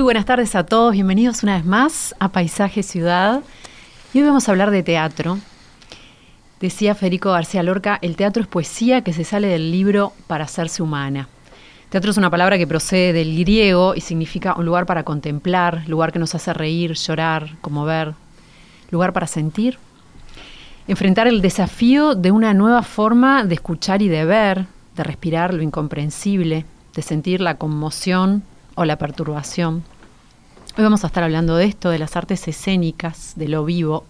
Muy buenas tardes a todos, bienvenidos una vez más a Paisaje Ciudad. Y hoy vamos a hablar de teatro. Decía Federico García Lorca, el teatro es poesía que se sale del libro para hacerse humana. Teatro es una palabra que procede del griego y significa un lugar para contemplar, lugar que nos hace reír, llorar, conmover, lugar para sentir. Enfrentar el desafío de una nueva forma de escuchar y de ver, de respirar lo incomprensible, de sentir la conmoción o la perturbación. Hoy vamos a estar hablando de esto, de las artes escénicas, de lo vivo,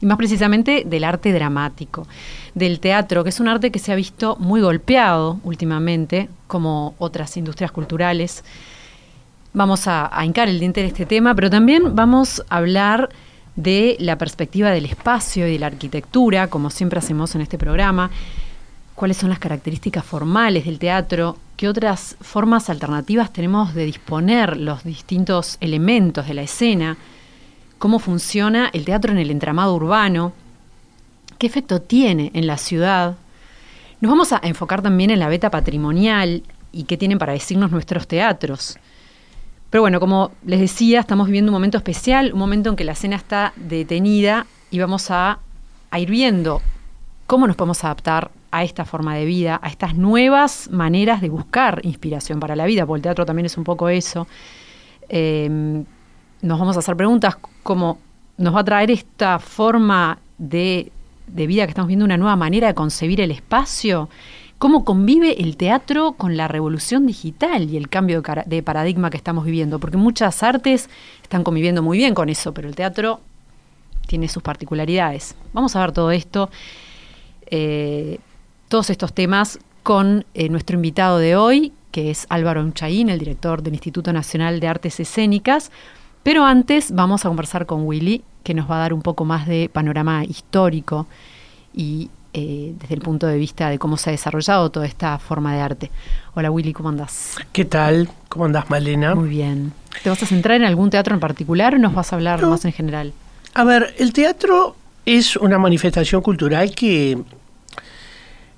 y más precisamente del arte dramático, del teatro, que es un arte que se ha visto muy golpeado últimamente, como otras industrias culturales. Vamos a, hincar el diente de este tema, pero también vamos a hablar de la perspectiva del espacio y de la arquitectura, como siempre hacemos en este programa, cuáles son las características formales del teatro, qué otras formas alternativas tenemos de disponer los distintos elementos de la escena, cómo funciona el teatro en el entramado urbano, qué efecto tiene en la ciudad. Nos vamos a enfocar también en la beta patrimonial y qué tienen para decirnos nuestros teatros. Pero bueno, como les decía, estamos viviendo un momento especial, un momento en que la escena está detenida y vamos a, a ir viendo cómo nos podemos adaptar a esta forma de vida, a estas nuevas maneras de buscar inspiración para la vida, porque el teatro también es un poco eso. Eh, nos vamos a hacer preguntas como nos va a traer esta forma de, de, vida que estamos viendo, una nueva manera de concebir el espacio, cómo convive el teatro con la revolución digital y el cambio de, de paradigma que estamos viviendo, porque muchas artes están conviviendo muy bien con eso, pero el teatro tiene sus particularidades. Vamos a ver todo esto. Eh, todos estos temas con eh, nuestro invitado de hoy, que es Álvaro Unchaín, el director del Instituto Nacional de Artes Escénicas. Pero antes vamos a conversar con Willy, que nos va a dar un poco más de panorama histórico y eh, desde el punto de vista de cómo se ha desarrollado toda esta forma de arte. Hola Willy, ¿cómo andás? ¿Qué tal? ¿Cómo andás, Malena? Muy bien. ¿Te vas a centrar en algún teatro en particular o nos vas a hablar no. más en general? A ver, el teatro es una manifestación cultural que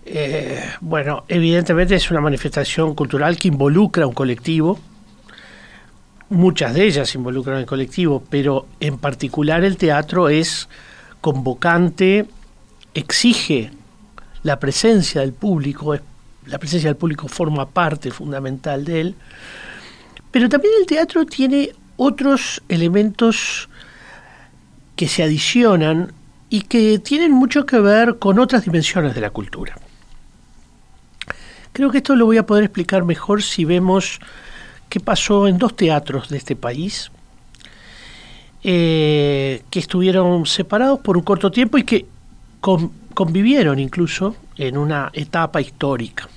eh, bueno, evidentemente es una manifestación cultural que involucra a un colectivo. Muchas de ellas involucran al colectivo, pero en particular el teatro es convocante, exige la presencia del público, la presencia del público forma parte fundamental de él, pero también el teatro tiene otros elementos que se adicionan y que tienen mucho que ver con otras dimensiones de la cultura. Creo que esto lo voy a poder explicar mejor si vemos qué pasó en dos teatros de este país, eh, que estuvieron separados por un corto tiempo y que con, convivieron incluso en una etapa histórica.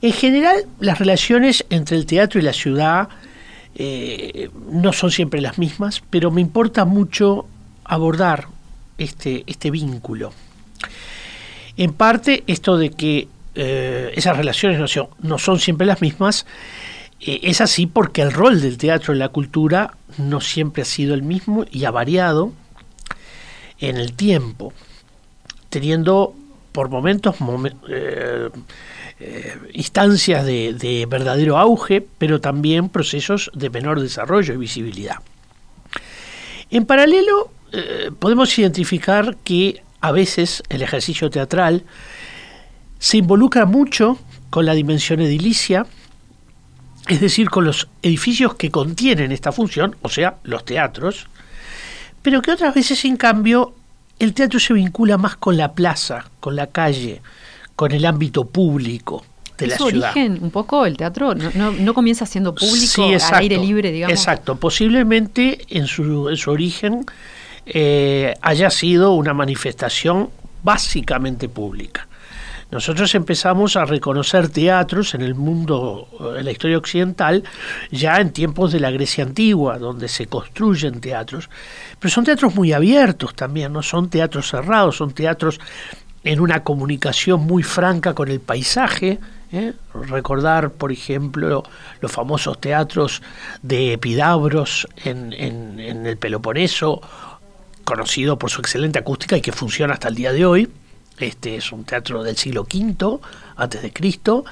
En general, las relaciones entre el teatro y la ciudad eh, no son siempre las mismas, pero me importa mucho abordar este, este vínculo. En parte, esto de que eh, esas relaciones no son, no son, siempre las mismas, eh, es así porque el rol del teatro en la cultura no siempre ha sido el mismo y ha variado en el tiempo, teniendo por momentos momen, eh, instancias de, verdadero auge, pero también procesos de menor desarrollo y visibilidad. En paralelo, podemos identificar que a veces el ejercicio teatral se involucra mucho con la dimensión edilicia, es decir, con los edificios que contienen esta función, o sea, los teatros, pero que otras veces, en cambio, el teatro se vincula más con la plaza, con la calle, con el ámbito público de la su ciudad. origen un poco el teatro no, no, no comienza siendo público sí, exacto, al aire libre digamos. exacto. Posiblemente en su, en su origen eh, haya sido una manifestación básicamente pública nosotros empezamos a reconocer teatros en el mundo, eh, en la historia occidental, ya en tiempos de la Grecia antigua, donde se construyen teatros, pero son teatros muy abiertos también, no son teatros cerrados, son teatros en una comunicación muy franca con el paisaje. ¿eh? Recordar, por ejemplo, los famosos teatros de Epidabros en, en el Peloponeso, conocido por su excelente acústica y que funciona hasta el día de hoy este es un teatro del siglo V antes de Cristo,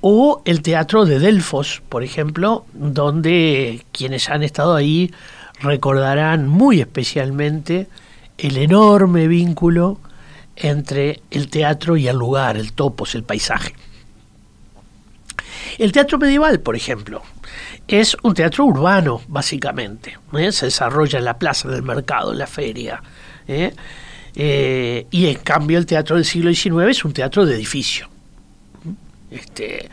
o el teatro de Delfos, por ejemplo, donde quienes han estado ahí recordarán muy especialmente el enorme vínculo entre el teatro y el lugar, el topos, el paisaje. El teatro medieval, por ejemplo, es un teatro urbano, básicamente. ¿eh? Se desarrolla en la plaza del mercado, en la feria. ¿eh? Eh, y en cambio el teatro del siglo XIX es un teatro de edificio. Este,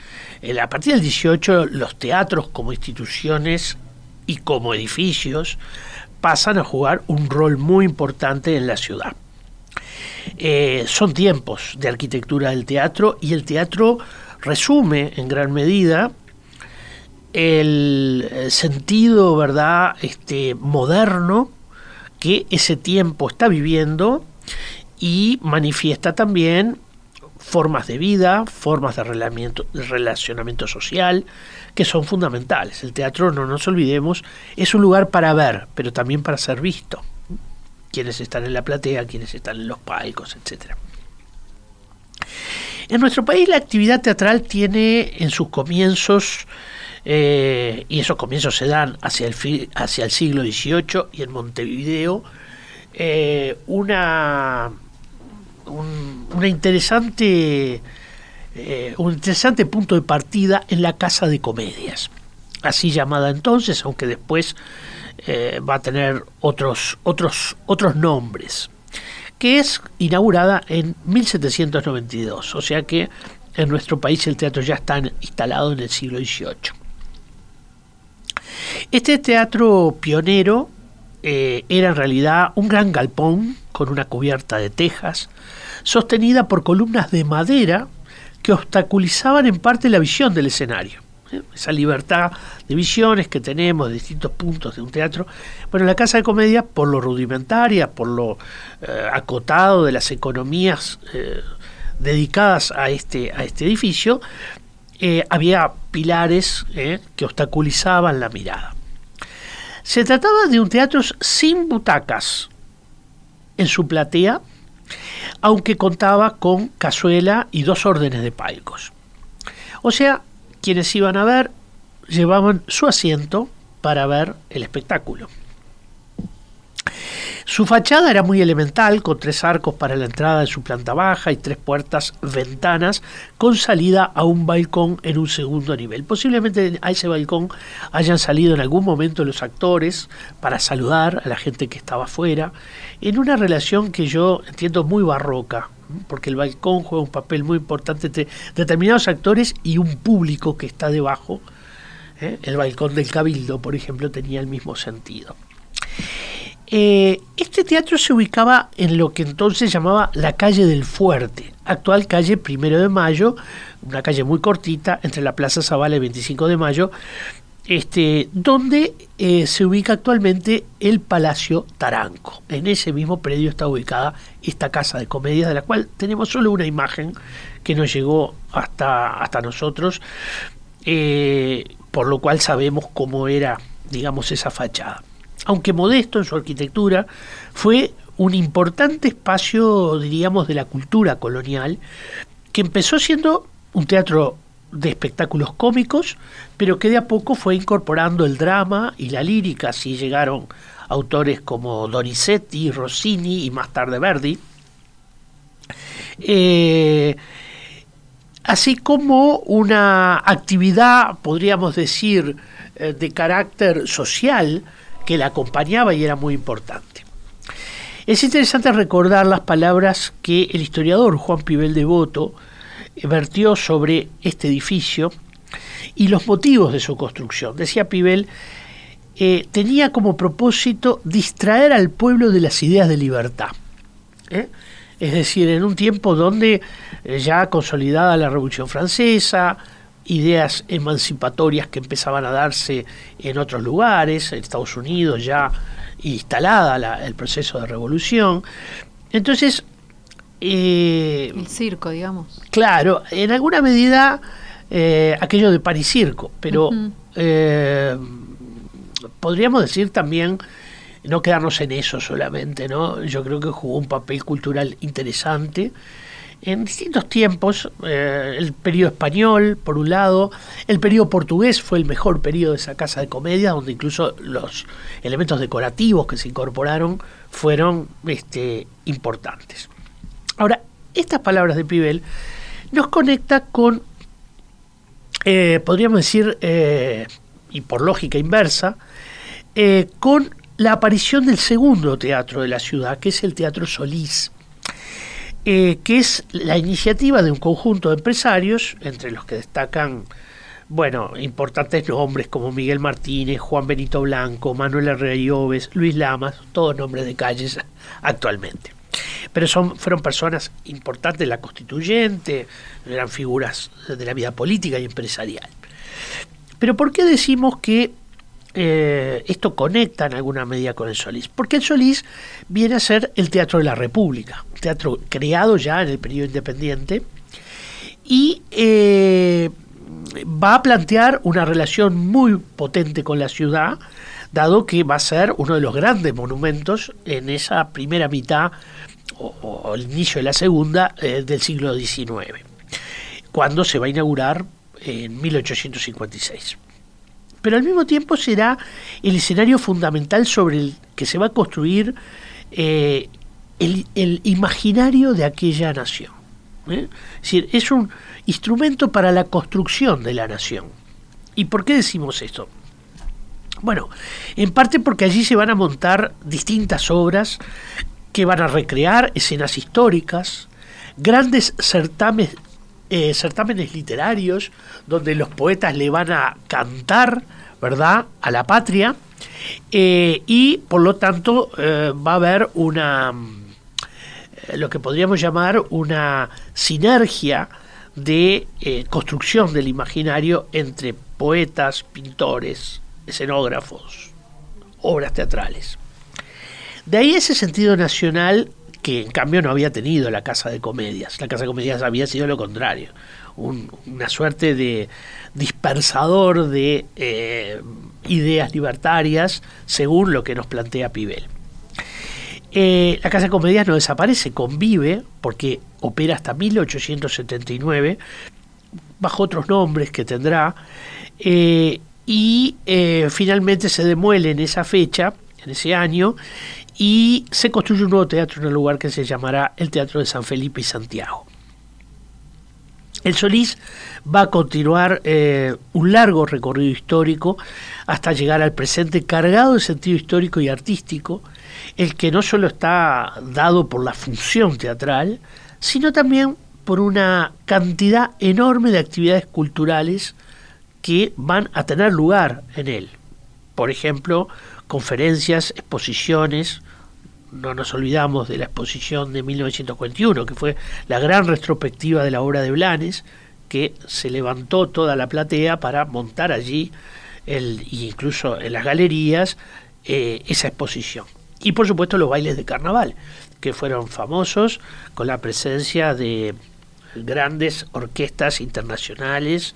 a partir del XVIII los teatros como instituciones y como edificios pasan a jugar un rol muy importante en la ciudad. Eh, son tiempos de arquitectura del teatro y el teatro resume en gran medida el sentido verdad este moderno que ese tiempo está viviendo y manifiesta también formas de vida, formas de relacionamiento, social, que son fundamentales. El teatro, no nos olvidemos, es un lugar para ver, pero también para ser visto. Quienes están en la platea, quienes están en los palcos, etc. En nuestro país la actividad teatral tiene en sus comienzos, eh, y esos comienzos se dan hacia el, hacia el siglo XVIII y en Montevideo, eh, una, un, una interesante, eh, un interesante punto de partida en la Casa de Comedias, así llamada entonces, aunque después eh, va a tener otros, otros, otros nombres, que es inaugurada en 1792, o sea que en nuestro país el teatro ya está instalado en el siglo XVIII. Este teatro pionero eh, era en realidad un gran galpón con una cubierta de tejas, sostenida por columnas de madera que obstaculizaban en parte la visión del escenario. ¿eh? Esa libertad de visiones que tenemos de distintos puntos de un teatro. Bueno, la Casa de Comedia, por lo rudimentaria, por lo eh, acotado de las economías dedicadas a este, a este edificio, había pilares que obstaculizaban la mirada. Se trataba de un teatro sin butacas en su platea, aunque contaba con cazuela y dos órdenes de palcos. O sea, quienes iban a ver llevaban su asiento para ver el espectáculo. Su fachada era muy elemental, con tres arcos para la entrada de su planta baja y tres puertas ventanas con salida a un balcón en un segundo nivel. Posiblemente a ese balcón hayan salido en algún momento los actores para saludar a la gente que estaba afuera, en una relación que yo entiendo muy barroca, porque el balcón juega un papel muy importante entre determinados actores y un público que está debajo. ¿eh? El balcón del cabildo, por ejemplo, tenía el mismo sentido. Eh, este teatro se ubicaba en lo que entonces llamaba la calle del Fuerte, actual calle Primero de Mayo, una calle muy cortita entre la Plaza Zavala y 25 de Mayo, este, donde eh, se ubica actualmente el Palacio Taranco. En ese mismo predio está ubicada esta casa de comedia, de la cual tenemos solo una imagen que nos llegó hasta, hasta nosotros, eh, por lo cual sabemos cómo era, digamos, esa fachada aunque modesto en su arquitectura, fue un importante espacio, diríamos, de la cultura colonial, que empezó siendo un teatro de espectáculos cómicos, pero que de a poco fue incorporando el drama y la lírica, así llegaron autores como Donizetti, Rossini y más tarde Verdi. Eh, así como una actividad, podríamos decir, eh, de carácter social, que la acompañaba y era muy importante. Es interesante recordar las palabras que el historiador Juan Pibel Devoto vertió sobre este edificio y los motivos de su construcción. Decía Pibel, eh, tenía como propósito distraer al pueblo de las ideas de libertad. ¿eh? es decir, en un tiempo donde eh, ya consolidada la Revolución Francesa, ideas emancipatorias que empezaban a darse en otros lugares, en Estados Unidos ya instalada el proceso de revolución. Entonces... Eh, el circo, digamos. Claro, en alguna medida eh, aquello de y circo, pero eh, podríamos decir también no quedarnos en eso solamente, ¿no? Yo creo que jugó un papel cultural interesante en distintos tiempos, eh, el periodo español, por un lado, el periodo portugués fue el mejor periodo de esa casa de comedia, donde incluso los elementos decorativos que se incorporaron fueron este, importantes. Ahora, estas palabras de Pibel nos conecta con, eh, podríamos decir, eh, y por lógica inversa, con la aparición del segundo teatro de la ciudad, que es el Teatro Solís eh, que es la iniciativa de un conjunto de empresarios, entre los que destacan, bueno, importantes nombres como Miguel Martínez, Juan Benito Blanco, Manuel Herrera Lloves, Luis Lamas, todos nombres de calles actualmente. Pero son, fueron personas importantes de la constituyente, eran figuras de la vida política y empresarial. Pero ¿por qué decimos que eh, esto conecta en alguna medida con el Solís, porque el Solís viene a ser el Teatro de la República, teatro creado ya en el periodo independiente y eh, va a plantear una relación muy potente con la ciudad, dado que va a ser uno de los grandes monumentos en esa primera mitad o, el inicio de la segunda eh, del siglo XIX, cuando se va a inaugurar en 1856 pero al mismo tiempo será el escenario fundamental sobre el que se va a construir eh, el, imaginario de aquella nación. ¿eh? Es decir, es un instrumento para la construcción de la nación. ¿Y por qué decimos esto? Bueno, en parte porque allí se van a montar distintas obras que van a recrear escenas históricas, grandes certámenes eh, certámenes literarios donde los poetas le van a cantar, ¿verdad?, a la patria eh, y por lo tanto eh, va a haber una, lo que podríamos llamar una sinergia de construcción del imaginario entre poetas, pintores, escenógrafos, obras teatrales. De ahí ese sentido nacional que en cambio no había tenido la Casa de Comedias. La Casa de Comedias había sido lo contrario, una suerte de dispersador de eh, ideas libertarias, según lo que nos plantea Pibel. Eh, la Casa de Comedias no desaparece, convive, porque opera hasta 1879, bajo otros nombres que tendrá, eh, y finalmente se demuele en esa fecha, en ese año, y se construye un nuevo teatro en el lugar que se llamará el Teatro de San Felipe y Santiago. El Solís va a continuar eh, un largo recorrido histórico hasta llegar al presente cargado de sentido histórico y artístico, el que no solo está dado por la función teatral, sino también por una cantidad enorme de actividades culturales que van a tener lugar en él. Por ejemplo, conferencias, exposiciones. No nos olvidamos de la exposición de 1941, que fue la gran retrospectiva de la obra de Blanes, que se levantó toda la platea para montar allí, el, incluso en las galerías, eh, esa exposición. Y por supuesto los bailes de carnaval, que fueron famosos con la presencia de grandes orquestas internacionales,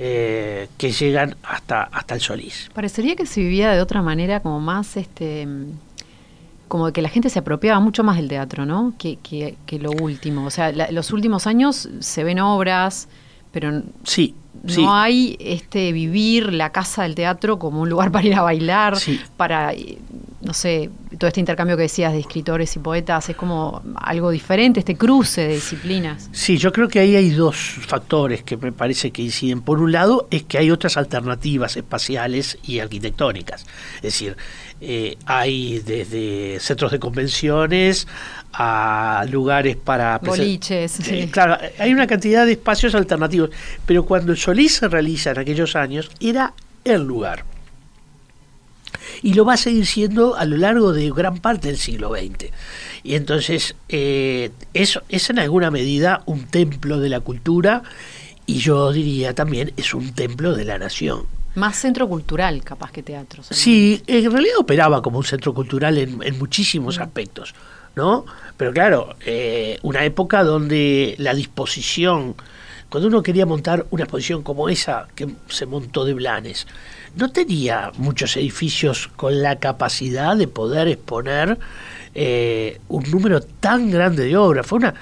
eh, que llegan hasta, hasta el Solís. Parecería que se vivía de otra manera, como más, este, como que la gente se apropiaba mucho más del teatro, ¿no? Que, que, lo último. O sea, los últimos años se ven obras, pero sí, no hay este vivir la casa del teatro como un lugar para ir a bailar, para no sé, todo este intercambio que decías de escritores y poetas, es como algo diferente, este cruce de disciplinas. Sí, yo creo que ahí hay dos factores que me parece que inciden. Por un lado, es que hay otras alternativas espaciales y arquitectónicas. Es decir, eh, hay desde centros de convenciones a lugares para... Boliches. Eh, claro, hay una cantidad de espacios alternativos, pero cuando el Solís se realiza en aquellos años, era el lugar. y lo va a seguir siendo a lo largo de gran parte del siglo XX. Y entonces eh, eso es en alguna medida un templo de la cultura y yo diría también es un templo de la nación. Más centro cultural, capaz que teatro. Sí, en realidad operaba como un centro cultural en, muchísimos mm. aspectos, ¿no? Pero claro, eh, una época donde la disposición, cuando uno quería montar una exposición como esa que se montó de Blanes, no tenía muchos edificios con la capacidad de poder exponer eh, un número tan grande de obras. Fue una,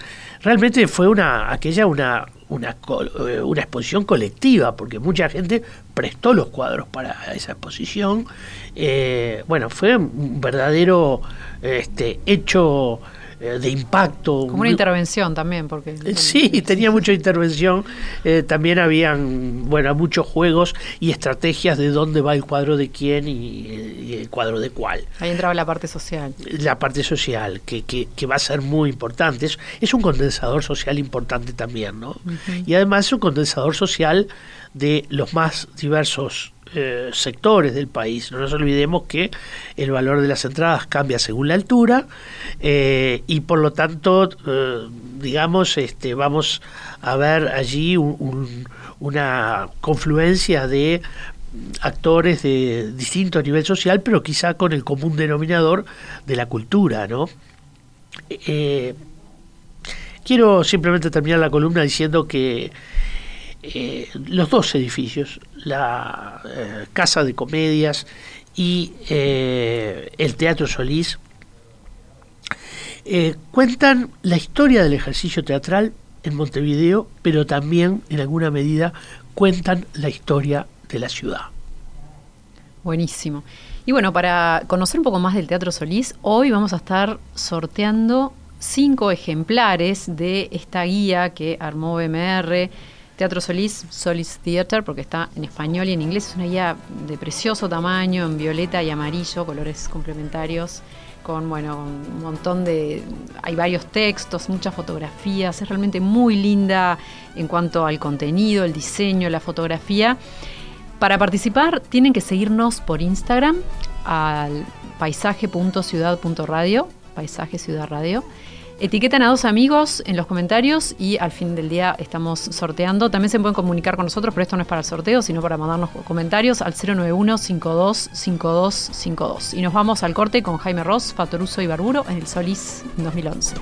realmente fue una, aquella una, eh, una exposición colectiva, porque mucha gente prestó los cuadros para esa exposición. Eh, bueno, fue un verdadero este, hecho eh, de impacto. Como una intervención también, porque... Eh, sí, tenía mucha intervención. Eh, también habían, bueno, muchos juegos y estrategias de dónde va el cuadro de quién y, el cuadro de cuál. Ahí entraba la parte social. La parte social, que, que, va a ser muy importante. Es, es, un condensador social importante también, ¿no? Y además es un condensador social de los más diversos eh, sectores del país. No nos olvidemos que el valor de las entradas cambia según la altura eh, y por lo tanto, eh, digamos, este, vamos a ver allí una confluencia de actores de distinto nivel social, pero quizá con el común denominador de la cultura, ¿no? quiero simplemente terminar la columna diciendo que los dos edificios, la eh, Casa de Comedias y eh, el Teatro Solís, cuentan la historia del ejercicio teatral en Montevideo, pero también en alguna medida cuentan la historia de la ciudad. Buenísimo. Y bueno, para conocer un poco más del Teatro Solís, hoy vamos a estar sorteando cinco ejemplares de esta guía que armó BMR Teatro Solís, Solís Theater, porque está en español y en inglés. Es una guía de precioso tamaño, en violeta y amarillo, colores complementarios, con bueno, un montón de. Hay varios textos, muchas fotografías. Es realmente muy linda en cuanto al contenido, el diseño, la fotografía. Para participar tienen que seguirnos por Instagram al paisaje.ciudad.radio, paisaje ciudad Etiquetan a dos amigos en los comentarios y al fin del día estamos sorteando. También se pueden comunicar con nosotros, pero esto no es para el sorteo, sino para mandarnos comentarios al 091-525252. Y nos vamos al corte con Jaime Ross, Fatoruso y Barburo en el Solís 2011.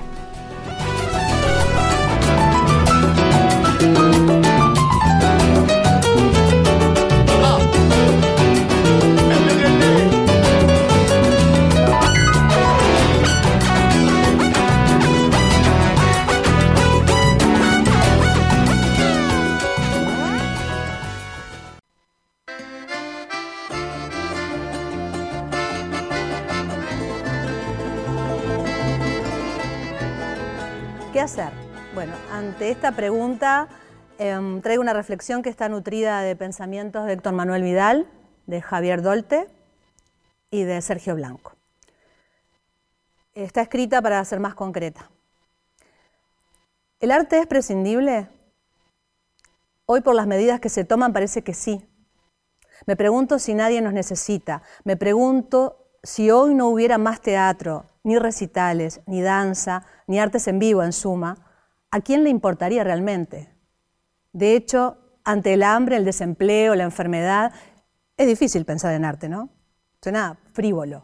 Ante esta pregunta em, traigo una reflexión que está nutrida de pensamientos de Héctor Manuel Vidal, de Javier Dolte y de Sergio Blanco. Está escrita para ser más concreta. ¿El arte es prescindible? Hoy por las medidas que se toman parece que sí. Me pregunto si nadie nos necesita. Me pregunto si hoy no hubiera más teatro, ni recitales, ni danza, ni artes en vivo, en suma, ¿a quién le importaría realmente? De hecho, ante el hambre, el desempleo, la enfermedad, es difícil pensar en arte, ¿no? Suena frívolo.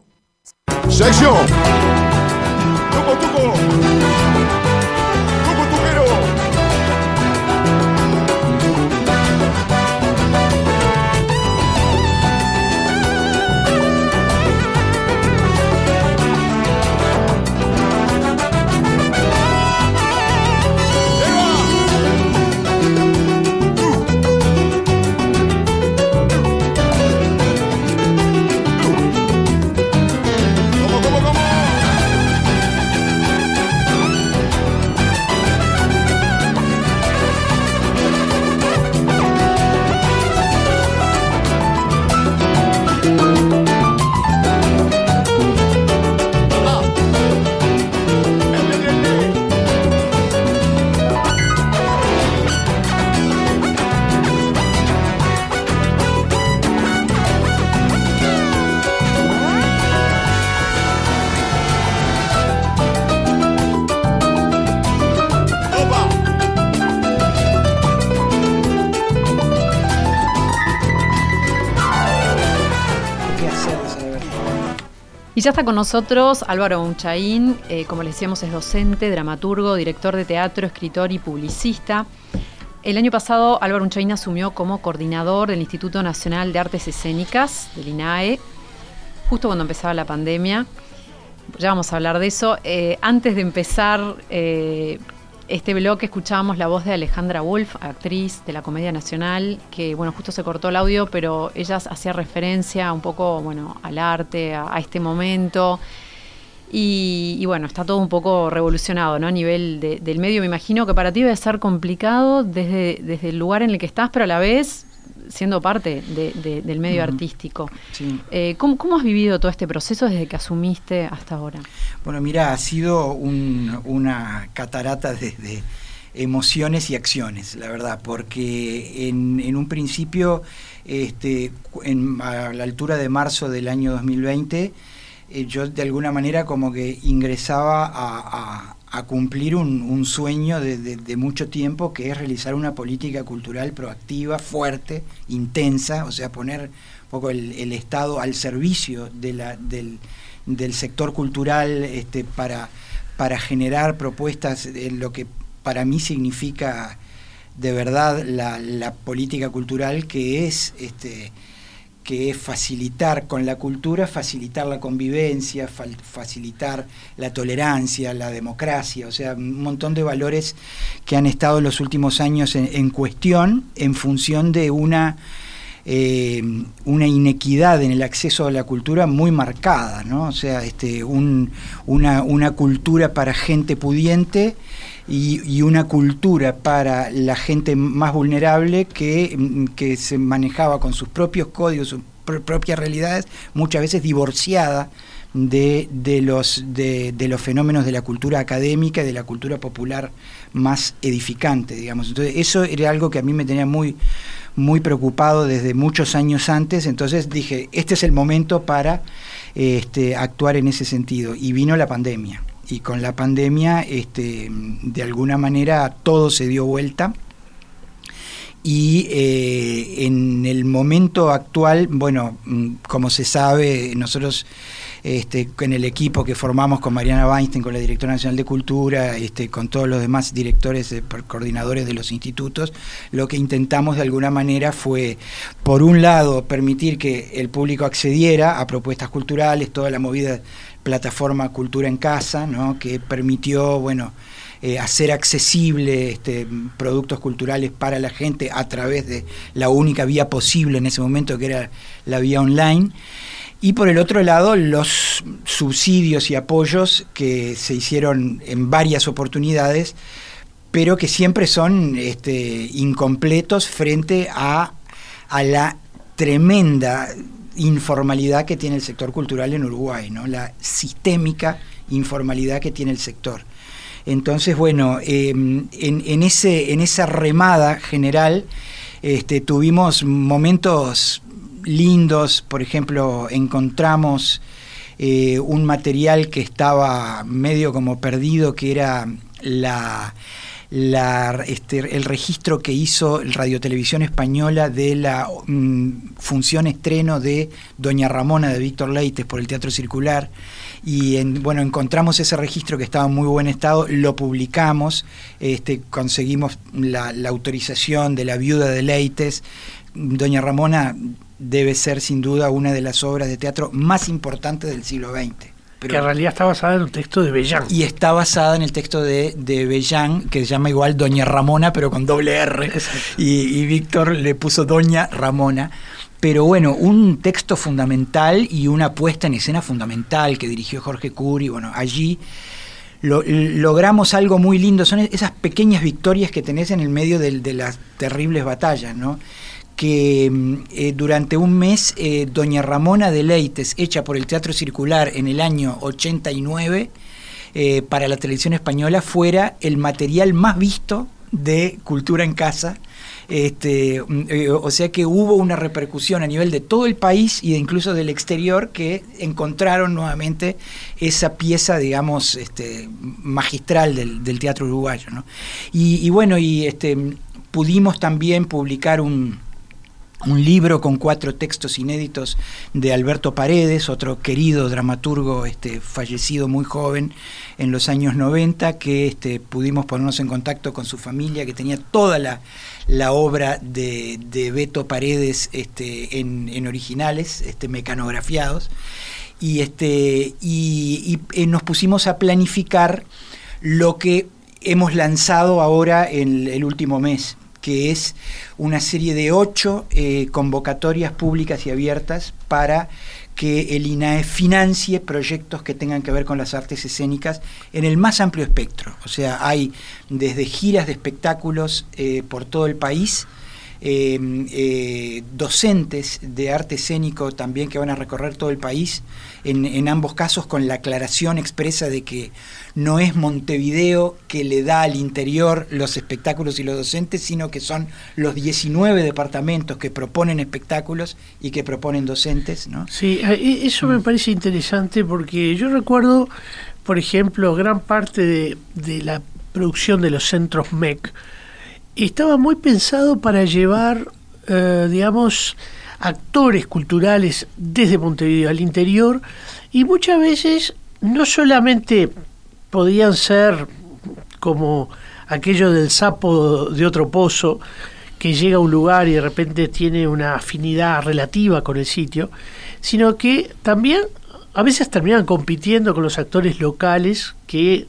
¡Sección! Y ya está con nosotros Álvaro Unchaín, eh, como les decíamos es docente, dramaturgo, director de teatro, escritor y publicista. El año pasado Álvaro Unchaín asumió como coordinador del Instituto Nacional de Artes Escénicas, del INAE, justo cuando empezaba la pandemia. Ya vamos a hablar de eso. Eh, antes de empezar eh, este bloque escuchábamos la voz de Alejandra Wolf, actriz de la Comedia Nacional, que bueno, justo se cortó el audio, pero ella hacía referencia un poco bueno, al arte, a, este momento. Y, bueno, está todo un poco revolucionado ¿no? a nivel del medio. Me imagino que para ti debe ser complicado desde, desde el lugar en el que estás, pero a la vez siendo parte del medio artístico. Eh, ¿cómo, has vivido todo este proceso desde que asumiste hasta ahora? Bueno, mira, ha sido una catarata de, emociones y acciones, la verdad, porque en, un principio, este, a la altura de marzo del año 2020, eh, yo de alguna manera como que ingresaba a a cumplir un, sueño de, mucho tiempo que es realizar una política cultural proactiva, fuerte, intensa, o sea, poner un poco el, Estado al servicio del, sector cultural este, para, generar propuestas en lo que para mí significa de verdad la, la política cultural que es este, que es facilitar con la cultura, facilitar la convivencia, facilitar la tolerancia, la democracia, o sea, un montón de valores que han estado en los últimos años en, cuestión en función de una, eh, una inequidad en el acceso a la cultura muy marcada, ¿no? O sea, este, una, una cultura para gente pudiente y, una cultura para la gente más vulnerable que, mm, que se manejaba con sus propios códigos, sus propias realidades, muchas veces divorciada de, de, los, de, de, los fenómenos de la cultura académica y de la cultura popular más edificante, digamos. Entonces, eso era algo que a mí me tenía muy, muy preocupado desde muchos años antes, entonces dije, este es el momento para este, actuar en ese sentido. Y vino la pandemia y con la pandemia este, de alguna manera todo se dio vuelta. Y eh, en el momento actual, bueno, mm, como se sabe, nosotros este, en el equipo que formamos con Mariana Weinstein, con la Directora Nacional de Cultura, este, con todos los demás directores, eh, coordinadores de los institutos, lo que intentamos de alguna manera fue, por un lado, permitir que el público accediera a propuestas culturales, toda la movida plataforma Cultura en Casa, ¿no? que permitió, bueno, eh, hacer accesible este, productos culturales para la gente a través de la única vía posible en ese momento, que era la vía online. Y por el otro lado, los subsidios y apoyos que se hicieron en varias oportunidades, pero que siempre son este, incompletos frente a, a la tremenda informalidad que tiene el sector cultural en Uruguay, ¿no? la sistémica informalidad que tiene el sector. Entonces, bueno, em, en, ese, en esa remada general este, tuvimos momentos lindos, por ejemplo, encontramos eh, un material que estaba medio como perdido, que era la este, el registro que hizo Radio Televisión Española de la mm, función estreno de Doña Ramona de Víctor Leites por el Teatro Circular. Y en, bueno, encontramos ese registro que estaba en muy buen estado, lo publicamos, este, conseguimos la, la autorización de la viuda de Leites. Doña Ramona debe ser sin duda una de las obras de teatro más importantes del siglo XX que en realidad está basada en un texto de Bellán. Y está basada en el texto de, de Bellán, que se llama igual Doña Ramona, pero con doble R. Y, Víctor le puso Doña Ramona. Pero bueno, un texto fundamental y una puesta en escena fundamental que dirigió Jorge Curi. Bueno, allí logramos algo muy lindo. Son esas pequeñas victorias que tenés en el medio de las terribles batallas, ¿no? Que mm, eh, durante un mes eh, Doña Ramona de Leites, hecha por el Teatro Circular en el año 89, eh, para la televisión española, fuera el material más visto de Cultura en Casa. Este, mm, o sea que hubo una repercusión a nivel de todo el país e incluso del exterior que encontraron nuevamente esa pieza, digamos, este, magistral del, teatro uruguayo. Y, y, bueno, y este, pudimos también publicar un, un libro con cuatro textos inéditos de Alberto Paredes, otro querido dramaturgo este, fallecido muy joven en los años 90, que este, pudimos ponernos en contacto con su familia, que tenía toda la, obra de, Beto Paredes este, en, originales, este, mecanografiados, y, este, y, eh, nos pusimos a planificar lo que hemos lanzado ahora en el último mes que es una serie de ocho eh, convocatorias públicas y abiertas para que el INAE financie proyectos que tengan que ver con las artes escénicas en el más amplio espectro. O sea, hay desde giras de espectáculos eh, por todo el país, Em, eh, docentes de arte escénico también que van a recorrer todo el país, en, ambos casos con la aclaración expresa de que no es Montevideo que le da al interior los espectáculos y los docentes, sino que son los 19 departamentos que proponen espectáculos y que proponen docentes. ¿no? Sí, e, eso me parece interesante porque yo recuerdo, por ejemplo, gran parte de, de la producción de los centros MEC, estaba muy pensado para llevar, eh, digamos, actores culturales desde Montevideo al interior y muchas veces no solamente podían ser como aquello del sapo de otro pozo que llega a un lugar y de repente tiene una afinidad relativa con el sitio, sino que también a veces terminan compitiendo con los actores locales que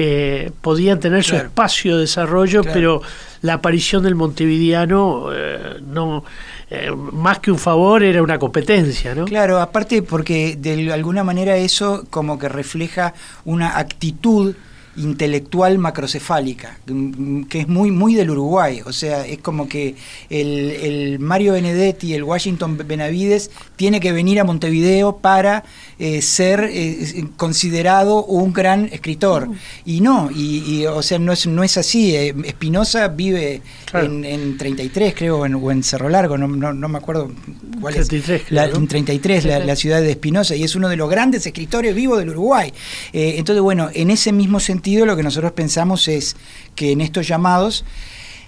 eh, podían tener su espacio de desarrollo, pero la aparición del montevideano eh, no eh, más que un favor era una competencia, ¿no? Claro, aparte porque de alguna manera eso como que refleja una actitud intelectual macrocefálica, mm, que es muy, muy del Uruguay. O sea, es como que el, Mario Benedetti, el Washington Benavides, tiene que venir a Montevideo para eh, ser eh, considerado un gran escritor. Y no, y, o sea, no es, no es así. Eh, Espinosa vive en, 33, creo, o en Cerro Largo, no, no, me acuerdo cuál es. La, En 33, la, la, ciudad de Espinosa, y es uno de los grandes escritores vivos del Uruguay. entonces, bueno, en ese mismo sentido, lo que nosotros pensamos es que en estos llamados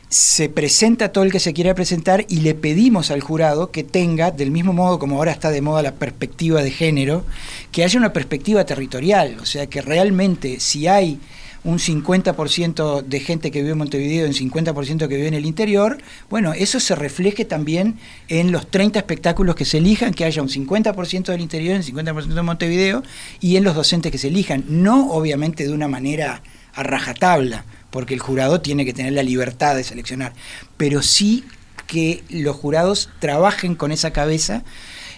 se presenta todo el que se quiera presentar y le pedimos al jurado que tenga, del mismo modo como ahora está de moda la perspectiva de género, que haya una perspectiva territorial, o sea, que realmente si hay un 50% de gente que vive en Montevideo y un 50% que vive en el interior, bueno, eso se refleje también en los 30 espectáculos que se elijan, que haya un 50% del interior y un 50% de Montevideo, y en los docentes que se elijan, no obviamente de una manera a rajatabla, porque el jurado tiene que tener la libertad de seleccionar, pero sí que los jurados trabajen con esa cabeza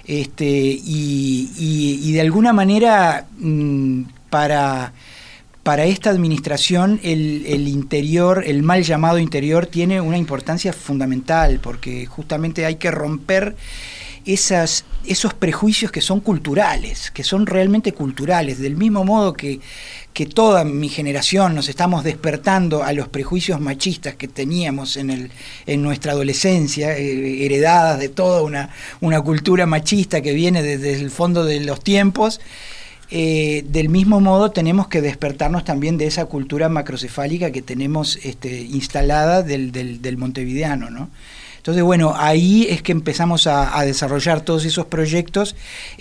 este, y, de alguna manera mm, para para esta administración el, interior, el mal llamado interior, tiene una importancia fundamental, porque justamente hay que romper esos prejuicios que son culturales, que son realmente culturales, del mismo modo que, que toda mi generación nos estamos despertando a los prejuicios machistas que teníamos en, el, en nuestra adolescencia, eh, heredadas de toda una, una cultura machista que viene desde el fondo de los tiempos. Eh, del mismo modo tenemos que despertarnos también de esa cultura macrocefálica que tenemos este, instalada del, del, montevideano, ¿no? Entonces, bueno, ahí es que empezamos a, desarrollar todos esos proyectos.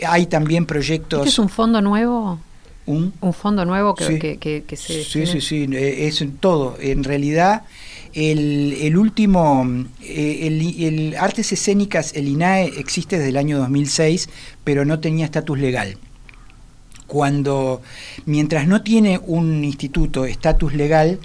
Hay también proyectos... ¿Este es un fondo nuevo? ¿Un? Un fondo nuevo que, que, se... Sí, sí, sí, eh, es todo. En realidad, el, el último... Eh, el, el Artes Escénicas, el INAE, existe desde el año 2006, pero no tenía estatus legal cuando, mientras no tiene un instituto estatus legal,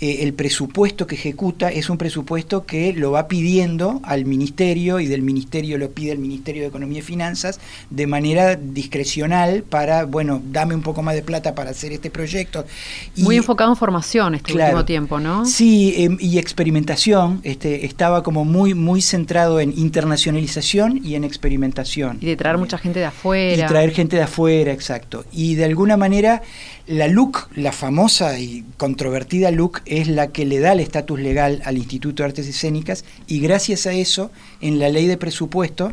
eh, el presupuesto que ejecuta es un presupuesto que lo va pidiendo al ministerio y del ministerio lo pide al Ministerio de Economía y Finanzas de manera discrecional para, bueno, dame un poco más de plata para hacer este proyecto. Muy enfocado en formación este último tiempo, ¿no? Sí, em, y experimentación, este, estaba como muy, muy centrado en internacionalización y en experimentación. Y de traer mucha gente de afuera. Y traer gente de afuera, exacto. Y de alguna manera la LUC, la famosa y controvertida LUC, es la que le da el estatus legal al Instituto de Artes Escénicas y gracias a eso, en la ley de presupuesto,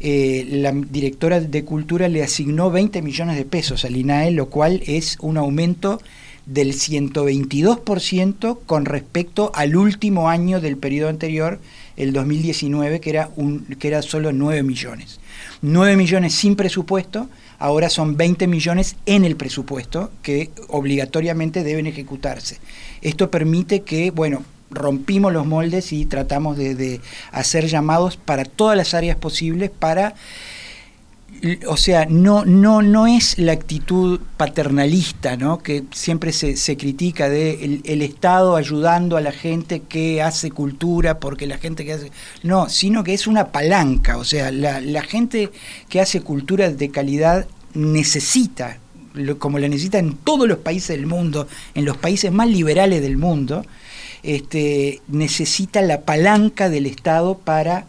eh, la directora de Cultura le asignó 20 millones de pesos al INAE, lo cual es un aumento del 122% con respecto al último año del periodo anterior, el 2019, que era, un, que era solo 9 millones. 9 millones sin presupuesto, ahora son 20 millones en el presupuesto que obligatoriamente deben ejecutarse. Esto permite que, bueno, rompimos los moldes y tratamos de, de hacer llamados para todas las áreas posibles para o sea, no, no, no es la actitud paternalista, ¿no? que siempre se, se critica de el, Estado ayudando a la gente que hace cultura, porque la gente que hace. No, sino que es una palanca. O sea, la, la gente que hace cultura de calidad necesita, como la necesita en todos los países del mundo, en los países más liberales del mundo, este, necesita la palanca del Estado para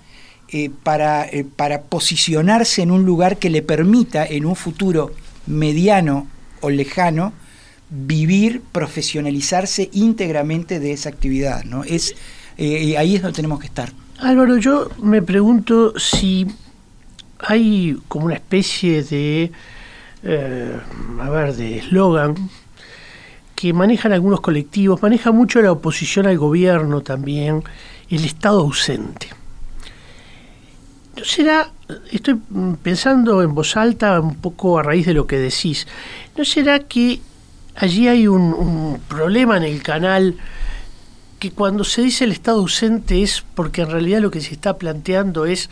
eh, para, eh, para posicionarse en un lugar que le permita en un futuro mediano o lejano vivir, profesionalizarse íntegramente de esa actividad. ¿no? Es, eh, ahí es donde tenemos que estar. Álvaro, yo me pregunto si hay como una especie de, a ver, de eslogan que manejan algunos colectivos, maneja mucho la oposición al gobierno también, el Estado ausente. ¿No será, estoy pensando en voz alta un poco a raíz de lo que decís, ¿no será que allí hay un, problema en el canal que cuando se dice el Estado ausente es porque en realidad lo que se está planteando es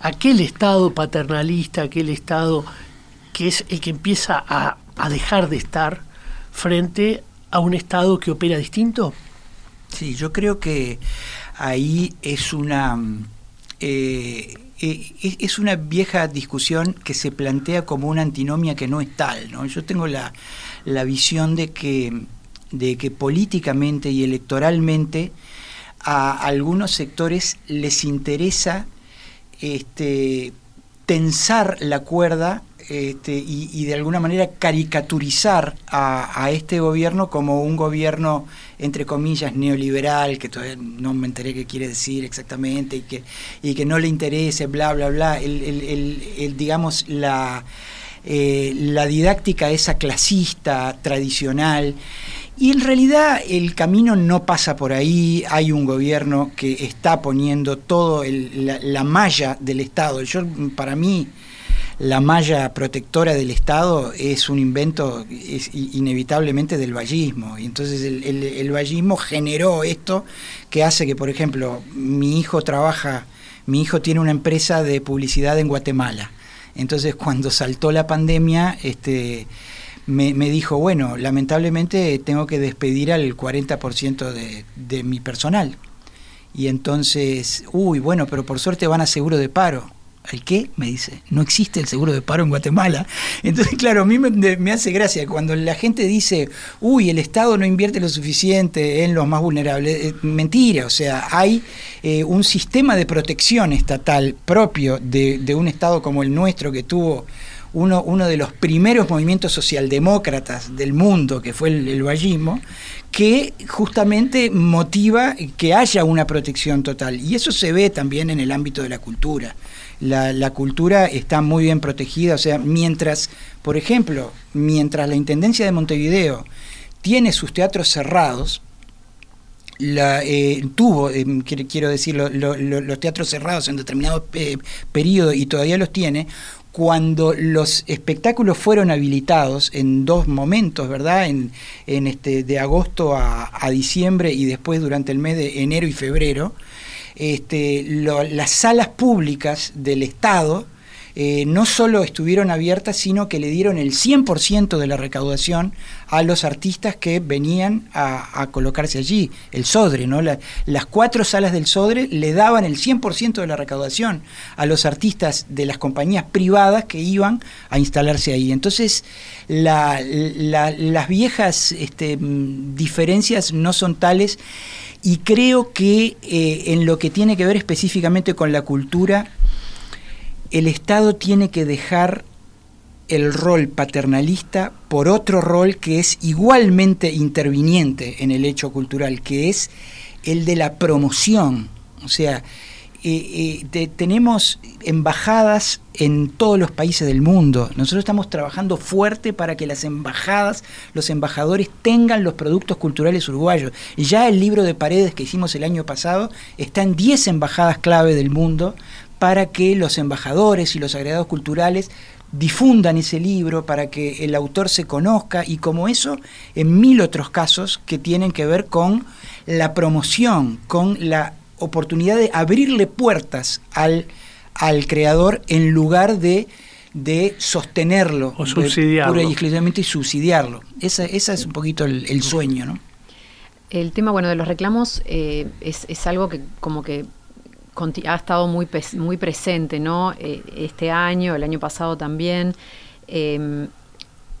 aquel Estado paternalista, aquel Estado que es el que empieza a, dejar de estar frente a un Estado que opera distinto? Sí, yo creo que ahí es una... Eh, eh, es una vieja discusión que se plantea como una antinomia que no es tal. ¿no? Yo tengo la, visión de que, de que políticamente y electoralmente a algunos sectores les interesa este, tensar la cuerda este, y, de alguna manera caricaturizar a, este gobierno como un gobierno, entre comillas, neoliberal, que todavía no me enteré qué quiere decir exactamente, y que, y que no le interese, bla, bla, bla, el, digamos, la, eh, la didáctica esa clasista, tradicional. Y en realidad el camino no pasa por ahí, hay un gobierno que está poniendo todo la, la, malla del Estado. Yo, para mí, la malla protectora del Estado es un invento inevitablemente del vallismo. Y entonces el, vallismo generó esto que hace que, por ejemplo, mi hijo trabaja, mi hijo tiene una empresa de publicidad en Guatemala. Entonces cuando saltó la pandemia, este, me, dijo, bueno, lamentablemente tengo que despedir al 40% de, de mi personal. Y entonces, uy, bueno, pero por suerte van a seguro de paro. ¿El qué? Me dice, no existe el seguro de paro en Guatemala. Entonces, claro, a mí me, hace gracia cuando la gente dice, uy, el Estado no invierte lo suficiente en los más vulnerables. Eh, mentira, o sea, hay eh, un sistema de protección estatal propio de, un Estado como el nuestro que tuvo uno, de los primeros movimientos socialdemócratas del mundo, que fue el, el vallismo, que justamente motiva que haya una protección total. Y eso se ve también en el ámbito de la cultura la, cultura está muy bien protegida. O sea, mientras, por ejemplo, mientras la Intendencia de Montevideo tiene sus teatros cerrados, la, eh, tuvo, eh, quiero decir, los teatros cerrados en determinado eh, periodo y todavía los tiene, cuando los espectáculos fueron habilitados en dos momentos, ¿verdad? En, en este, de agosto a, diciembre y después durante el mes de enero y febrero, este, las salas públicas del Estado eh, no solo estuvieron abiertas, sino que le dieron el 100% de la recaudación a los artistas que venían a, colocarse allí, el Sodre, ¿no? las cuatro salas del Sodre le daban el 100% de la recaudación a los artistas de las compañías privadas que iban a instalarse ahí. Entonces, las viejas este, mm, diferencias no son tales y creo que eh, en lo que tiene que ver específicamente con la cultura, el Estado tiene que dejar el rol paternalista por otro rol que es igualmente interviniente en el hecho cultural, que es el de la promoción. O sea, tenemos embajadas en todos los países del mundo. Nosotros estamos trabajando fuerte para que las embajadas, los embajadores tengan los productos culturales uruguayos. Ya el libro de paredes que hicimos el año pasado está en 10 embajadas clave del mundo para que los embajadores y los agregados culturales difundan ese libro para que el autor se conozca y como eso en mil otros casos que tienen que ver con la promoción, con la oportunidad de abrirle puertas al, al creador en lugar de, de sostenerlo o subsidiarlo. pura y exclusivamente y subsidiarlo. Esa, esa es un poquito el, sueño, ¿no? El tema, bueno, de los reclamos eh, es, es, algo que como que ha estado muy, muy presente, ¿no? Eh, este año, el año pasado también. Em,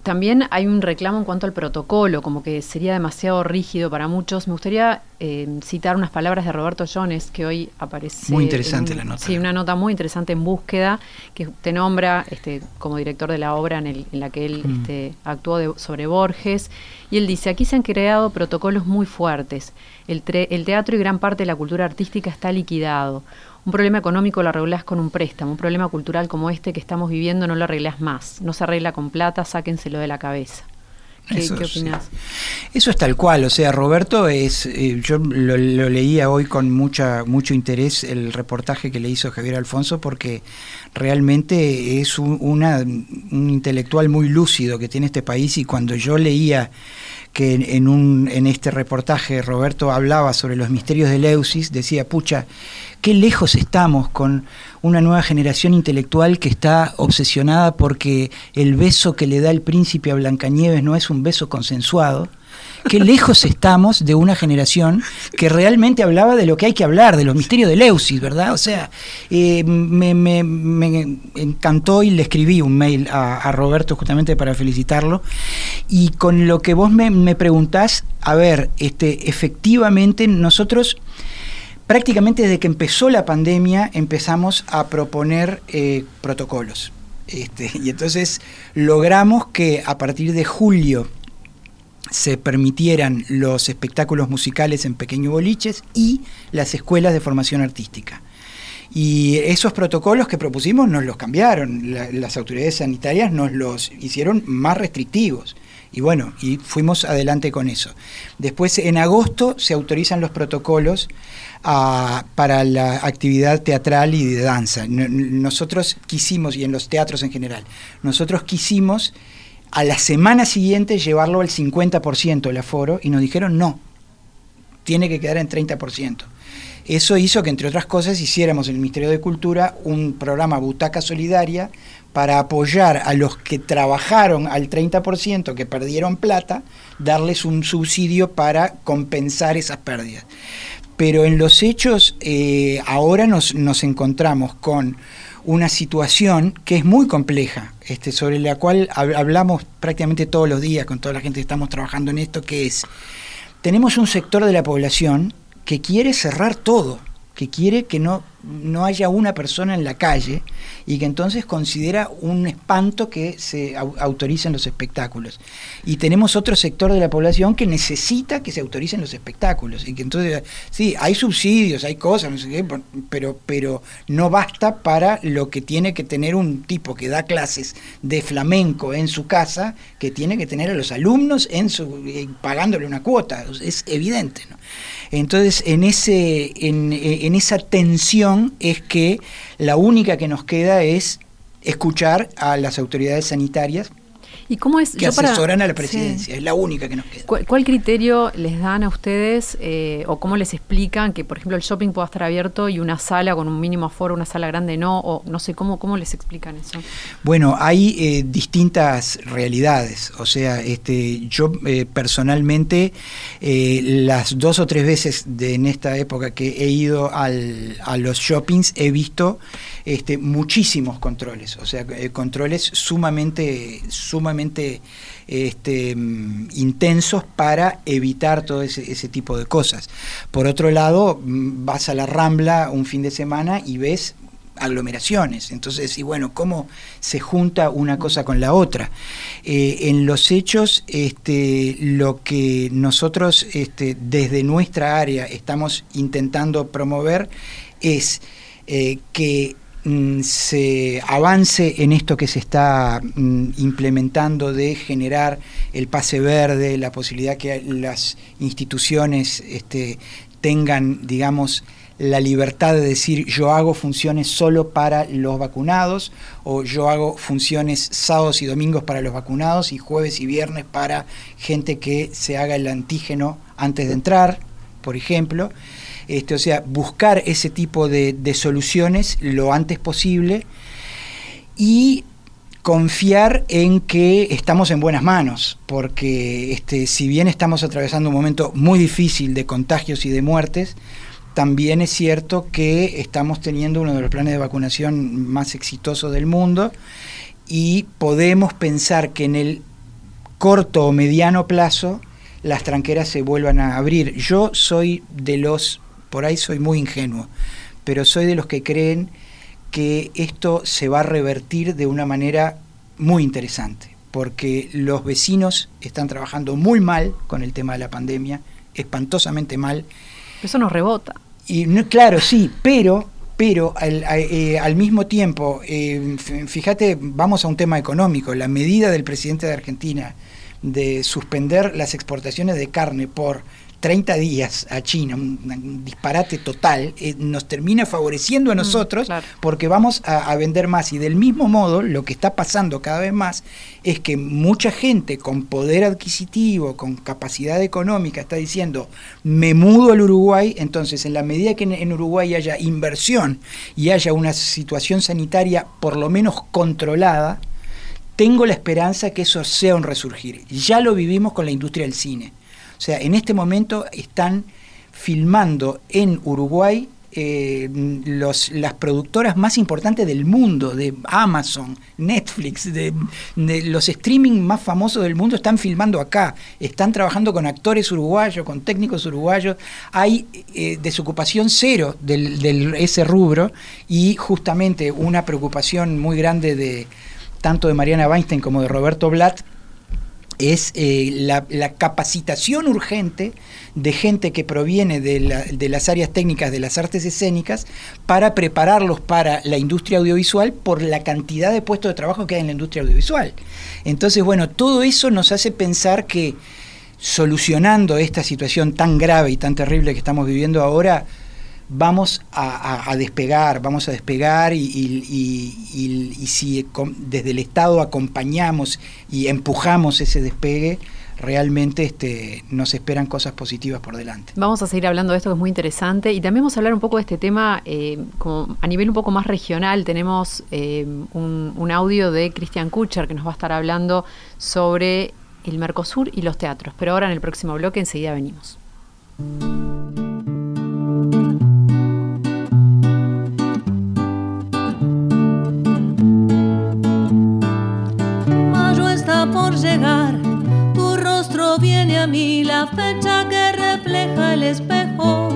también hay un reclamo en cuanto al protocolo, como que sería demasiado rígido para muchos. Me gustaría em, citar unas palabras de Roberto Jones, que hoy aparece. Muy interesante la nota. Sí, una nota muy interesante en búsqueda, que te nombra este, como director de la obra en, la que él mm. este, actuó sobre Borges. Y él dice: aquí se han creado protocolos muy fuertes. El, el teatro y gran parte de la cultura artística está liquidado. Un problema económico lo arreglás con un préstamo, un problema cultural como este que estamos viviendo no lo arreglás más, no se arregla con plata, sáquenselo de la cabeza. ¿Qué, Eso, opinás? Eso es tal cual, o sea, Roberto es, eh, yo lo, leía hoy con mucha, mucho interés el reportaje que le hizo Javier Alfonso porque realmente es un, un intelectual muy lúcido que tiene este país y cuando yo leía que en, un, en este reportaje Roberto hablaba sobre los misterios de Leusis, decía, pucha, qué lejos estamos con una nueva generación intelectual que está obsesionada porque el beso que le da el príncipe a Blancanieves no es un beso consensuado, qué lejos estamos de una generación que realmente hablaba de lo que hay que hablar, de los misterios de Leusis, ¿verdad? O sea, eh, me, encantó y le escribí un mail a, Roberto justamente para felicitarlo. Y con lo que vos me, preguntás, a ver, este, efectivamente nosotros prácticamente desde que empezó la pandemia empezamos a proponer eh, protocolos. Este, y entonces logramos que a partir de julio se permitieran los espectáculos musicales en pequeños boliches y las escuelas de formación artística. Y esos protocolos que propusimos nos los cambiaron, las autoridades sanitarias nos los hicieron más restrictivos. Y bueno, y fuimos adelante con eso. Después, en agosto, se autorizan los protocolos ah, para la actividad teatral y de danza. Nosotros quisimos, y en los teatros en general, nosotros quisimos a la semana siguiente llevarlo al 50% el aforo y nos dijeron no, tiene que quedar en 30%. Eso hizo que, entre otras cosas, hiciéramos en el Ministerio de Cultura un programa Butaca Solidaria para apoyar a los que trabajaron al 30%, que perdieron plata, darles un subsidio para compensar esas pérdidas. Pero en los hechos, eh, ahora nos, nos encontramos con una situación que es muy compleja, este, sobre la cual hablamos prácticamente todos los días con toda la gente que estamos trabajando en esto, que es, tenemos un sector de la población que quiere cerrar todo, que quiere que no, no haya una persona en la calle y que entonces considera un espanto que se autoricen los espectáculos. Y tenemos otro sector de la población que necesita que se autoricen los espectáculos. Y que entonces, sí, hay subsidios, hay cosas, no sé qué, pero, pero no basta para lo que tiene que tener un tipo que da clases de flamenco en su casa, que tiene que tener a los alumnos en su, eh, pagándole una cuota. Es evidente, ¿no? Entonces, en, ese, en, en esa tensión es que la única que nos queda es escuchar a las autoridades sanitarias ¿Y cómo es? Que asesoran a la presidencia, es la única que nos queda. ¿Cuál, criterio les dan a ustedes eh, o cómo les explican que, por ejemplo, el shopping pueda estar abierto y una sala con un mínimo aforo, una sala grande no? O no sé, ¿cómo, cómo les explican eso? Bueno, hay eh, distintas realidades. O sea, este, yo eh, personalmente, las dos o tres veces de, en esta época que he ido al, a los shoppings, he visto este, muchísimos controles. O sea, controles sumamente, sumamente este, intensos para evitar todo ese, tipo de cosas. Por otro lado, mm, vas a la Rambla un fin de semana y ves aglomeraciones. Entonces, y bueno, ¿cómo se junta una cosa con la otra? Eh, en los hechos, este, lo que nosotros este, desde nuestra área estamos intentando promover es eh, que se avance en esto que se está mm, implementando de generar el pase verde, la posibilidad que las instituciones este, tengan, digamos, la libertad de decir yo hago funciones solo para los vacunados o yo hago funciones sábados y domingos para los vacunados y jueves y viernes para gente que se haga el antígeno antes de entrar, por ejemplo. Este, o sea, buscar ese tipo de, de soluciones lo antes posible y confiar en que estamos en buenas manos, porque este, si bien estamos atravesando un momento muy difícil de contagios y de muertes, también es cierto que estamos teniendo uno de los planes de vacunación más exitosos del mundo y podemos pensar que en el corto o mediano plazo las tranqueras se vuelvan a abrir. Yo soy de los, por ahí soy muy ingenuo, pero soy de los que creen que esto se va a revertir de una manera muy interesante, porque los vecinos están trabajando muy mal con el tema de la pandemia, espantosamente mal. Eso nos rebota. Y claro, sí, pero, pero al, eh, al mismo tiempo, eh, fíjate, vamos a un tema económico. La medida del presidente de Argentina de suspender las exportaciones de carne por 30 días a China, un, disparate total, eh, nos termina favoreciendo a mm, nosotros porque vamos a, vender más. Y del mismo modo, lo que está pasando cada vez más es que mucha gente con poder adquisitivo, con capacidad económica, está diciendo, me mudo al Uruguay, entonces en la medida que en Uruguay haya inversión y haya una situación sanitaria por lo menos controlada, tengo la esperanza que eso sea un resurgir. Ya lo vivimos con la industria del cine o sea, en este momento están filmando en Uruguay eh, las productoras más importantes del mundo, de Amazon, Netflix, de, los streaming más famosos del mundo están filmando acá, están trabajando con actores uruguayos, con técnicos uruguayos, hay eh, desocupación cero de ese rubro y justamente una preocupación muy grande de tanto de Mariana Weinstein como de Roberto Blatt es eh, la, capacitación urgente de gente que proviene de, las áreas técnicas de las artes escénicas para prepararlos para la industria audiovisual por la cantidad de puestos de trabajo que hay en la industria audiovisual. Entonces, bueno, todo eso nos hace pensar que solucionando esta situación tan grave y tan terrible que estamos viviendo ahora, vamos a, despegar, vamos a despegar y, si desde el Estado acompañamos y empujamos ese despegue, realmente este, nos esperan cosas positivas por delante. Vamos a seguir hablando de esto que es muy interesante y también vamos a hablar un poco de este tema eh, como a nivel un poco más regional. Tenemos eh, un, un audio de Cristian Kucher que nos va a estar hablando sobre el Mercosur y los teatros, pero ahora en el próximo bloque enseguida venimos. Llegar. Tu rostro viene a mí, la fecha que refleja el espejo.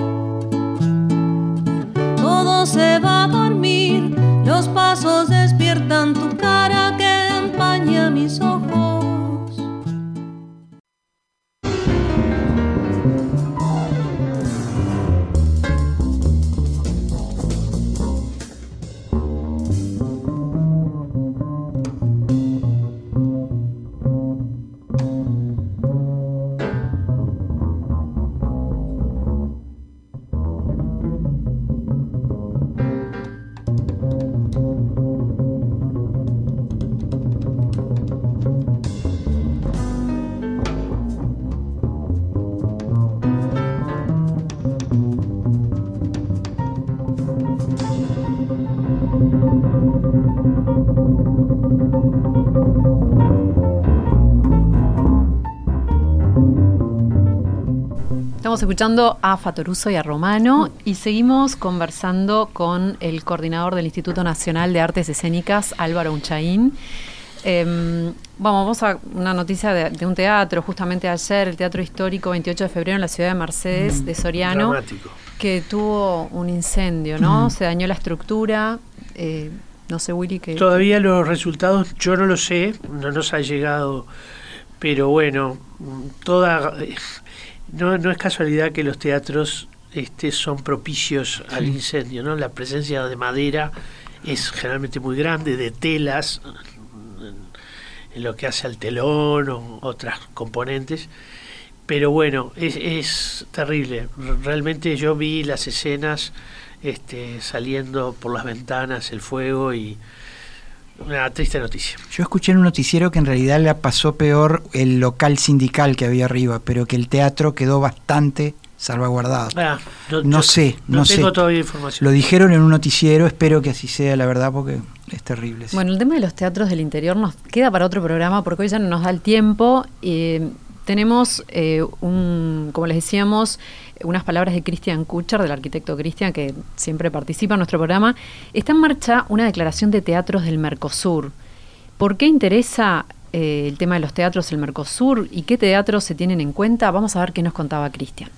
Todo se va a dormir, los pasos despiertan tu cara que empaña mis ojos. Escuchando a Fatoruso y a Romano y seguimos conversando con el coordinador del Instituto Nacional de Artes Escénicas, Álvaro Unchaín. Em, vamos a una noticia de, un teatro, justamente ayer, el Teatro Histórico 28 de febrero en la ciudad de Mercedes, mm, de Soriano, que tuvo un incendio, ¿no? Mm. Se dañó la estructura. Eh, no sé, Willy, que... Todavía los resultados yo no lo sé, no nos ha llegado, pero bueno, toda no, no es casualidad que los teatros este, son propicios al incendio, ¿no? La presencia de madera es generalmente muy grande, de telas, en lo que hace al telón o otras componentes. Pero bueno, es, es terrible. Realmente yo vi las escenas este, saliendo por las ventanas, el fuego y una triste noticia. Yo escuché en un noticiero que en realidad le pasó peor el local sindical que había arriba, pero que el teatro quedó bastante salvaguardado. Ah, no sé, no, tengo sé. todavía información. Lo dijeron en un noticiero, espero que así sea, la verdad, porque es terrible. sí. Bueno, el tema de los teatros del interior nos queda para otro programa porque hoy ya no nos da el tiempo. Eh, tenemos, eh, un, como les decíamos, unas palabras de Christian Kucher, del arquitecto Christian, que siempre participa en nuestro programa. Está en marcha una declaración de teatros del Mercosur. ¿Por qué interesa eh, el tema de los teatros del Mercosur y qué teatros se tienen en cuenta? Vamos a ver qué nos contaba Christian.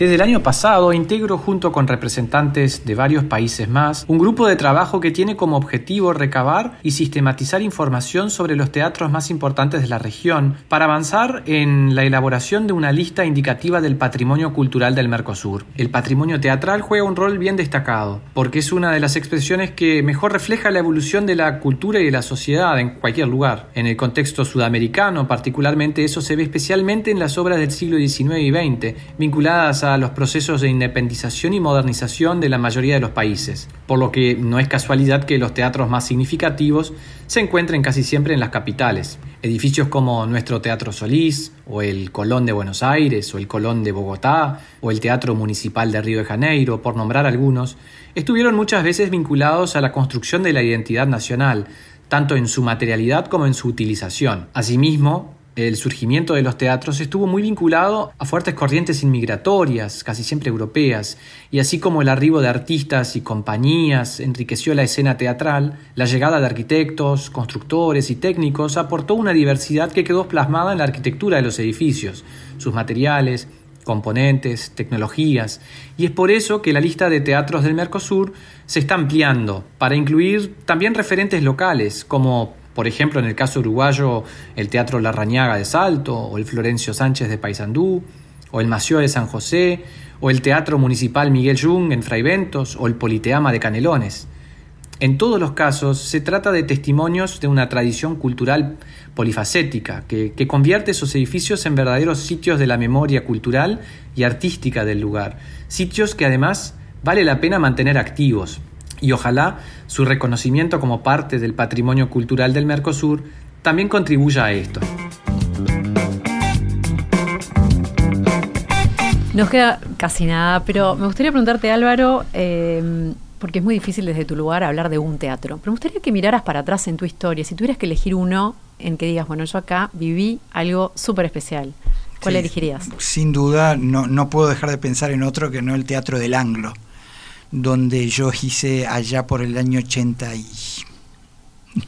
Desde el año pasado integro junto con representantes de varios países más un grupo de trabajo que tiene como objetivo recabar y sistematizar información sobre los teatros más importantes de la región para avanzar en la elaboración de una lista indicativa del patrimonio cultural del Mercosur. El patrimonio teatral juega un rol bien destacado porque es una de las expresiones que mejor refleja la evolución de la cultura y de la sociedad en cualquier lugar. En el contexto sudamericano particularmente eso se ve especialmente en las obras del siglo XIX y XX vinculadas a los procesos de independización y modernización de la mayoría de los países, por lo que no es casualidad que los teatros más significativos se encuentren casi siempre en las capitales. Edificios como nuestro Teatro Solís, o el Colón de Buenos Aires, o el Colón de Bogotá, o el Teatro Municipal de Río de Janeiro, por nombrar algunos, estuvieron muchas veces vinculados a la construcción de la identidad nacional, tanto en su materialidad como en su utilización. Asimismo, el surgimiento de los teatros estuvo muy vinculado a fuertes corrientes inmigratorias, casi siempre europeas, y así como el arribo de artistas y compañías enriqueció la escena teatral, la llegada de arquitectos, constructores y técnicos aportó una diversidad que quedó plasmada en la arquitectura de los edificios, sus materiales, componentes, tecnologías, y es por eso que la lista de teatros del Mercosur se está ampliando para incluir también referentes locales como por ejemplo, en el caso uruguayo, el Teatro La Rañaga de Salto, o el Florencio Sánchez de Paysandú, o el Mació de San José, o el Teatro Municipal Miguel Jung en Fraiventos, o el Politeama de Canelones. En todos los casos se trata de testimonios de una tradición cultural polifacética que, que, convierte esos edificios en verdaderos sitios de la memoria cultural y artística del lugar, sitios que además vale la pena mantener activos, y ojalá su reconocimiento como parte del patrimonio cultural del Mercosur también contribuya a esto. Nos queda casi nada, pero me gustaría preguntarte, Álvaro, eh, porque es muy difícil desde tu lugar hablar de un teatro, pero me gustaría que miraras para atrás en tu historia, si tuvieras que elegir uno en que digas, bueno, yo acá viví algo súper especial. ¿Cuál Sí, elegirías? Sin duda, no, no puedo dejar de pensar en otro que no el Teatro del Anglo, donde yo hice allá por el año 80 y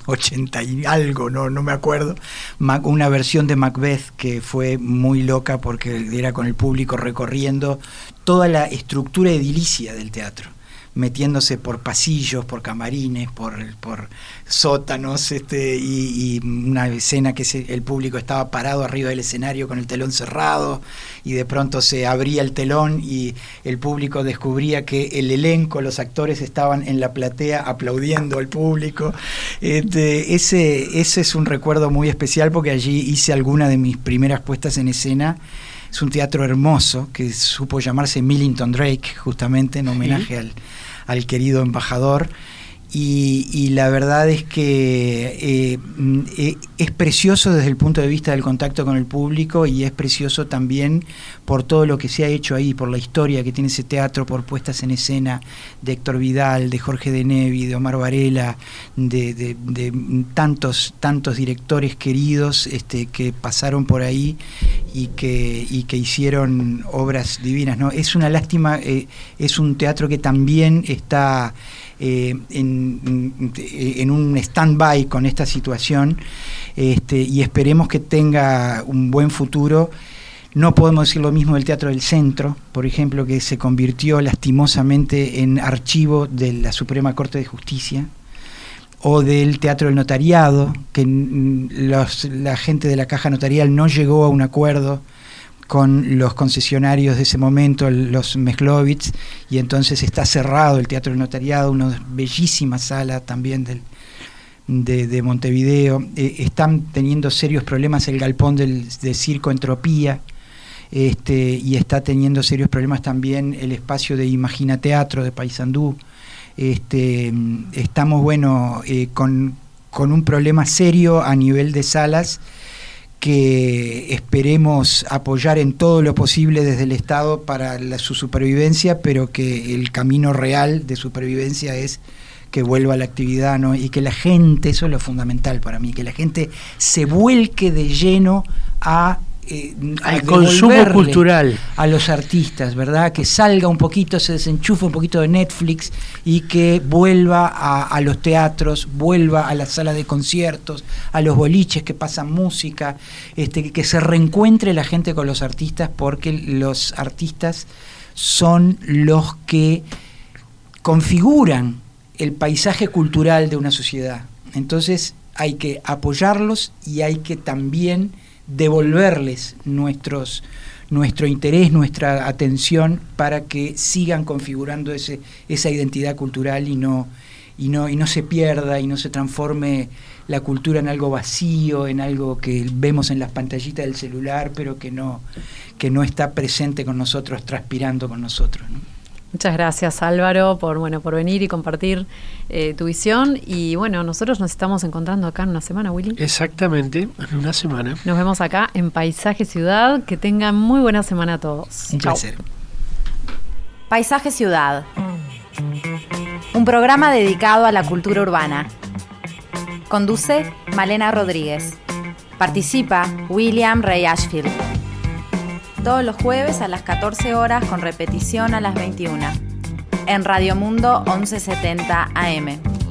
80 y algo, no, no me acuerdo, una versión de Macbeth que fue muy loca porque era con el público recorriendo toda la estructura edilicia del teatro metiéndose por pasillos, por camarines, por, sótanos, este, y, y una escena que se- el público estaba parado arriba del escenario con el telón cerrado, y de pronto se abría el telón y el público descubría que el elenco, los actores estaban en la platea aplaudiendo al público. Este, ese, ese es un recuerdo muy especial porque allí hice alguna de mis primeras puestas en escena. Es un teatro hermoso que supo llamarse Millington Drake, justamente en homenaje al, al querido embajador. Y, la verdad es que eh, mm, eh, es precioso desde el punto de vista del contacto con el público y es precioso también por todo lo que se ha hecho ahí, por la historia que tiene ese teatro, por puestas en escena de Héctor Vidal, de Jorge de Nevi, de Omar Varela, de tantos, tantos directores queridos este, que pasaron por ahí y que, y que hicieron obras divinas. ¿no? Es una lástima, eh, es un teatro que también está eh, en, un stand-by con esta situación este, y esperemos que tenga un buen futuro. No podemos decir lo mismo del Teatro del Centro, por ejemplo, que se convirtió lastimosamente en archivo de la Suprema Corte de Justicia, o del Teatro del Notariado, que la gente de la Caja Notarial no llegó a un acuerdo con los concesionarios de ese momento, los Mezlovitz, y entonces está cerrado el Teatro del Notariado, una bellísima sala también del, de, Montevideo. Eh, están teniendo serios problemas el galpón del, Circo Entropía, este, y está teniendo serios problemas también el espacio de Imagina Teatro de Paysandú. Este, estamos, bueno, eh, con, con un problema serio a nivel de salas que esperemos apoyar en todo lo posible desde el Estado para su supervivencia, pero que el camino real de supervivencia es que vuelva a la actividad ¿no? y que la gente, eso es lo fundamental para mí, que la gente se vuelque de lleno a eh, al consumo cultural a los artistas, ¿verdad? Que salga un poquito, se desenchufe un poquito de Netflix y que vuelva a, los teatros, vuelva a las salas de conciertos, a los boliches que pasan música, este, que se reencuentre la gente con los artistas porque los artistas son los que configuran el paisaje cultural de una sociedad. Entonces hay que apoyarlos y hay que también devolverles nuestros, nuestro interés, nuestra atención para que sigan configurando ese, esa identidad cultural y no, y, no, y no se pierda y no se transforme la cultura en algo vacío, en algo que vemos en las pantallitas del celular, pero que no, que no está presente con nosotros, transpirando con nosotros. Muchas gracias Álvaro por bueno por venir y compartir eh, tu visión y bueno nosotros nos estamos encontrando acá en una semana Willy. Exactamente en una semana. Nos vemos acá en Paisaje Ciudad. Que tengan muy buena semana a todos. Un placer. Paisaje Ciudad. Un programa dedicado a la cultura urbana. Conduce Malena Rodríguez. Participa William Ray Ashfield todos los jueves a las 14 horas con repetición a las 21. En Radio Mundo 1170 AM.